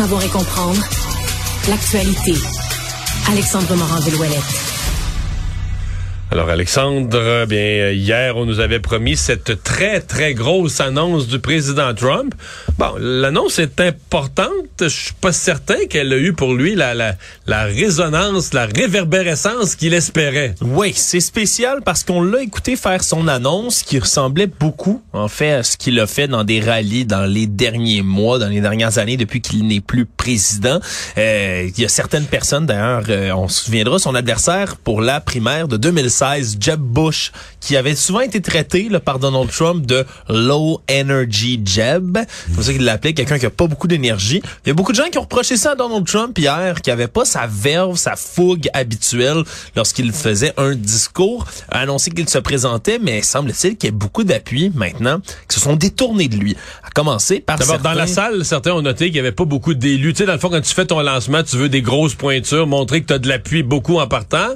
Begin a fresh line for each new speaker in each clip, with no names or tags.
Savoir et comprendre l'actualité. Alexandre Morand-Villouellette.
Alors Alexandre, bien hier on nous avait promis cette très très grosse annonce du président Trump. Bon, l'annonce est importante. Je suis pas certain qu'elle a eu pour lui la, la, la résonance, la réverbérescence qu'il espérait.
Oui, c'est spécial parce qu'on l'a écouté faire son annonce qui ressemblait beaucoup, en fait, à ce qu'il a fait dans des rallyes dans les derniers mois, dans les dernières années, depuis qu'il n'est plus président. Euh, il y a certaines personnes, d'ailleurs, euh, on se souviendra, son adversaire pour la primaire de 2016, Jeb Bush, qui avait souvent été traité là, par Donald Trump de low energy Jeb. C'est comme ça qu'il l'appelait, quelqu'un qui a pas beaucoup d'énergie. Il y a beaucoup de gens qui ont reproché ça à Donald Trump hier, qui avait pas sa verve, sa fougue habituelle lorsqu'il faisait un discours, a annoncé qu'il se présentait, mais semble-t-il qu'il y a beaucoup d'appui maintenant qui se sont détournés de lui. À commencer par
D'abord, dans la salle, certains ont noté qu'il y avait pas beaucoup d'élus. Tu sais, dans le fond, quand tu fais ton lancement, tu veux des grosses pointures, montrer que tu as de l'appui beaucoup en partant.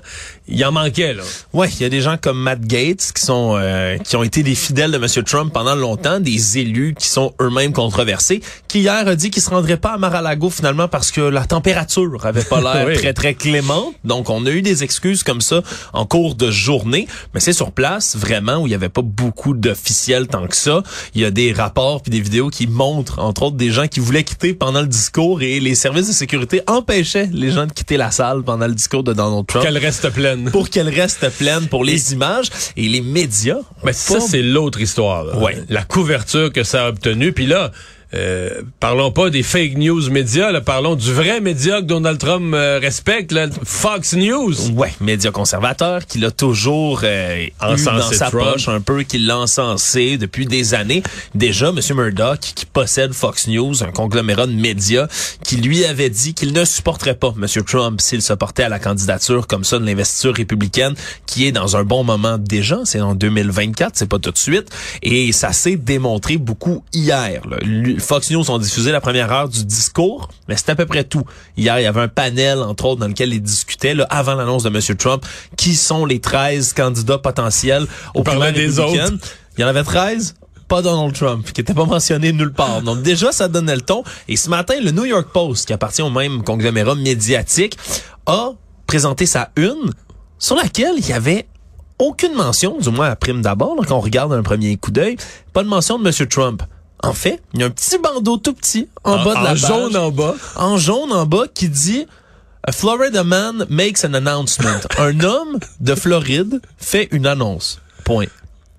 Il en manquait, là.
Ouais, il y a des gens comme Matt Gates qui sont euh, qui ont été des fidèles de M. Trump pendant longtemps, des élus qui sont eux-mêmes controversés, qui hier a dit qu'il se rendrait pas à Mar-a-Lago finalement parce que la température avait pas l'air
Oui.
très très clémente. Donc on a eu des excuses comme ça en cours de journée, mais c'est sur place vraiment où il y avait pas beaucoup d'officiels tant que ça. Il y a des rapports puis des vidéos qui montrent entre autres des gens qui voulaient quitter pendant le discours et les services de sécurité empêchaient les gens de quitter la salle pendant le discours de Donald Trump
Qu'elle reste pleine.
pour qu'elle reste pleine pour les images et les médias.
Mais ça, c'est l'autre histoire. là.
Ouais.
La couverture que ça a obtenue. Puis là, euh, parlons pas des fake news médias, là, parlons du vrai média que Donald Trump euh, respecte, là, Fox News.
Ouais, média conservateur qui l'a toujours euh, eu
Encensé
dans sa
Trump.
poche un peu, qui l'a encensé depuis des années. Déjà, M. Murdoch, qui possède Fox News, un conglomérat de médias, qui lui avait dit qu'il ne supporterait pas M. Trump s'il se portait à la candidature comme ça de l'investiture républicaine, qui est dans un bon moment déjà, c'est en 2024, c'est pas tout de suite, et ça s'est démontré beaucoup hier. là. Lui- Fox News ont diffusé la première heure du discours, mais c'est à peu près tout. Hier, il y avait un panel, entre autres, dans lequel ils discutaient, là, avant l'annonce de M. Trump, qui sont les 13 candidats potentiels au primaires
des
républicaines. Il y en avait 13 pas Donald Trump, qui était pas mentionné nulle part. Donc déjà, ça donnait le ton. Et ce matin, le New York Post, qui appartient au même conglomérat médiatique, a présenté sa une, sur laquelle il y avait aucune mention, du moins à prime d'abord, quand on regarde un premier coup d'œil, pas de mention de M. Trump. En fait, il y a un petit bandeau tout petit en, bas de la
en
page,
jaune en bas.
en jaune en bas qui dit A Florida man makes an announcement. Un homme de Floride fait une annonce. Point.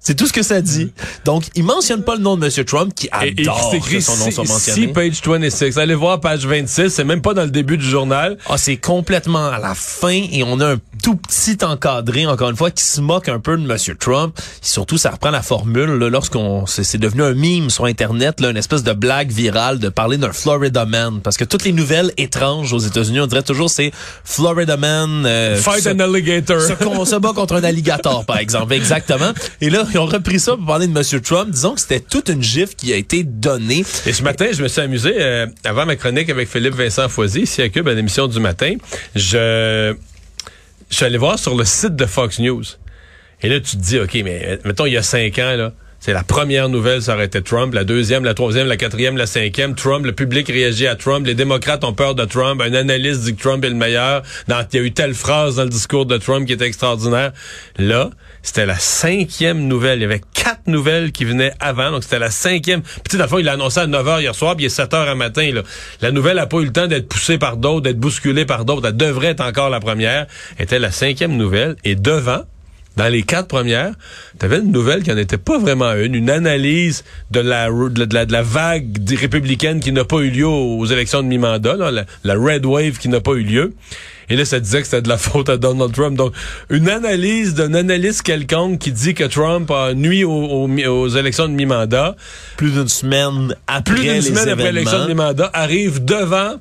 C'est tout ce que ça dit. Donc, il mentionne pas le nom de M. Trump qui
Et, et
adore
c'est
que
écrit
son nom soit mentionné.
page 26. Allez voir page 26. C'est même pas dans le début du journal.
Ah, c'est complètement à la fin et on a un tout petit encadré, encore une fois, qui se moque un peu de M. Trump. Et surtout, ça reprend la formule, là, lorsqu'on, c'est devenu un meme sur Internet, là, une espèce de blague virale de parler d'un Florida man. Parce que toutes les nouvelles étranges aux États-Unis, on dirait toujours c'est Florida man, euh,
Fight
se-
an alligator.
se, se bat contre un alligator, par exemple. Exactement. Et là, ils ont repris ça pour parler de M. Trump. Disons que c'était toute une gifle qui a été donnée.
Et ce matin, je me suis amusé, euh, avant ma chronique avec Philippe Vincent Foisy, ici à Cube, à l'émission du matin, je, je suis allé voir sur le site de Fox News. Et là, tu te dis, OK, mais mettons, il y a cinq ans, là, C'est la première nouvelle, ça aurait été Trump. La deuxième, la troisième, la quatrième, la cinquième, Trump. Le public réagit à Trump. Les démocrates ont peur de Trump. Un analyste dit que Trump est le meilleur. Il y a eu telle phrase dans le discours de Trump qui était extraordinaire. Là, c'était la cinquième nouvelle. Il y avait quatre nouvelles qui venaient avant. Donc, c'était la cinquième. Le fond, il l'a annoncé à 9 h hier soir, puis il est 7 h à matin. Là. La nouvelle n'a pas eu le temps d'être poussée par d'autres, d'être bousculée par d'autres. Elle devrait être encore la première. Était la cinquième nouvelle. Et devant, dans les quatre premières, tu avais une nouvelle qui n'en était pas vraiment une, une analyse de la, de la, de la vague républicaine qui n'a pas eu lieu aux élections de mi-mandat, la, la, Red Wave qui n'a pas eu lieu. Et là, ça disait que c'était de la faute à Donald Trump. Donc, une analyse d'un analyste quelconque qui dit que Trump a nuit aux, aux, élections de mi-mandat.
Plus d'une semaine après
Plus d'une semaine après l'élection de mi-mandat, arrive devant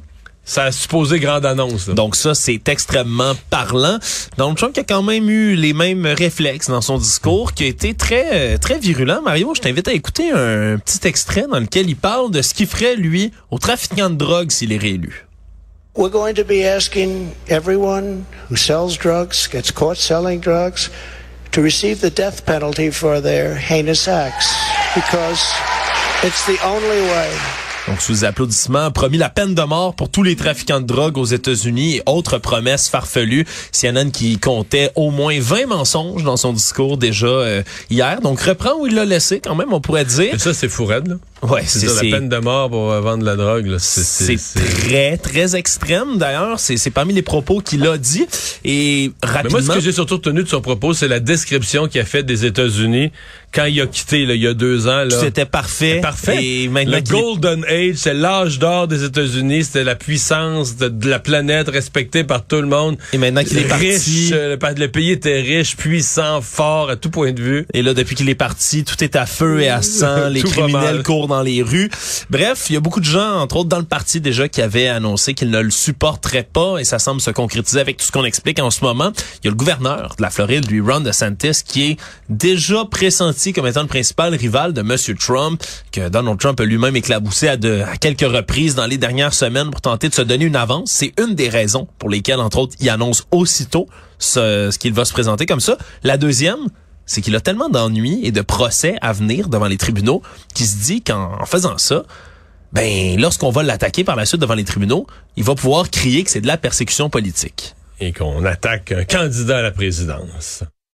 ça a supposé grande annonce.
Donc ça, c'est extrêmement parlant. Donald Trump qui a quand même eu les mêmes réflexes dans son discours, qui a été très très virulent. Mario, je t'invite à écouter un petit extrait dans lequel il parle de ce qu'il ferait, lui, au trafiquant de drogue s'il est réélu.
We're going to be asking everyone who sells drugs, gets caught selling drugs, to receive the death penalty for their heinous acts, because it's the only way.
Donc, sous applaudissements, promis la peine de mort pour tous les trafiquants de drogue aux États-Unis et autres promesses farfelues. CNN qui comptait au moins 20 mensonges dans son discours déjà euh, hier. Donc, reprend où il l'a laissé quand même, on pourrait dire.
Et ça, c'est fou raide, là.
Ouais,
c'est la peine de mort pour euh, vendre la drogue.
C'est très, très extrême. D'ailleurs, c'est parmi les propos qu'il a dit. Et rapidement...
Mais moi, ce que j'ai surtout retenu de son propos, c'est la description qu'il a faite des États-Unis quand il a quitté, là, il y a deux ans.
C'était parfait.
Parfait. Et le Golden Age, c'est l'âge d'or des États-Unis. C'était la puissance de, la planète respectée par tout le monde.
Et maintenant qu'il est
parti... Euh, le, le, pays était riche, puissant, fort, à tout point de vue.
Et là, depuis qu'il est parti, tout est à feu et à sang. les criminels courent les rues. Bref, il y a beaucoup de gens, entre autres dans le parti déjà, qui avaient annoncé qu'ils ne le supporteraient pas et ça semble se concrétiser avec tout ce qu'on explique en ce moment. Il y a le gouverneur de la Floride, lui, Ron DeSantis, qui est déjà pressenti comme étant le principal rival de M. Trump, que Donald Trump a lui-même éclaboussé à, de, à quelques reprises dans les dernières semaines pour tenter de se donner une avance. C'est une des raisons pour lesquelles, entre autres, il annonce aussitôt ce, ce qu'il va se présenter comme ça. La deuxième, c'est qu'il a tellement d'ennuis et de procès à venir devant les tribunaux qu'il se dit qu'en faisant ça, ben lorsqu'on va l'attaquer par la suite devant les tribunaux, il va pouvoir crier que c'est de la persécution politique.
Et qu'on attaque un candidat à la présidence.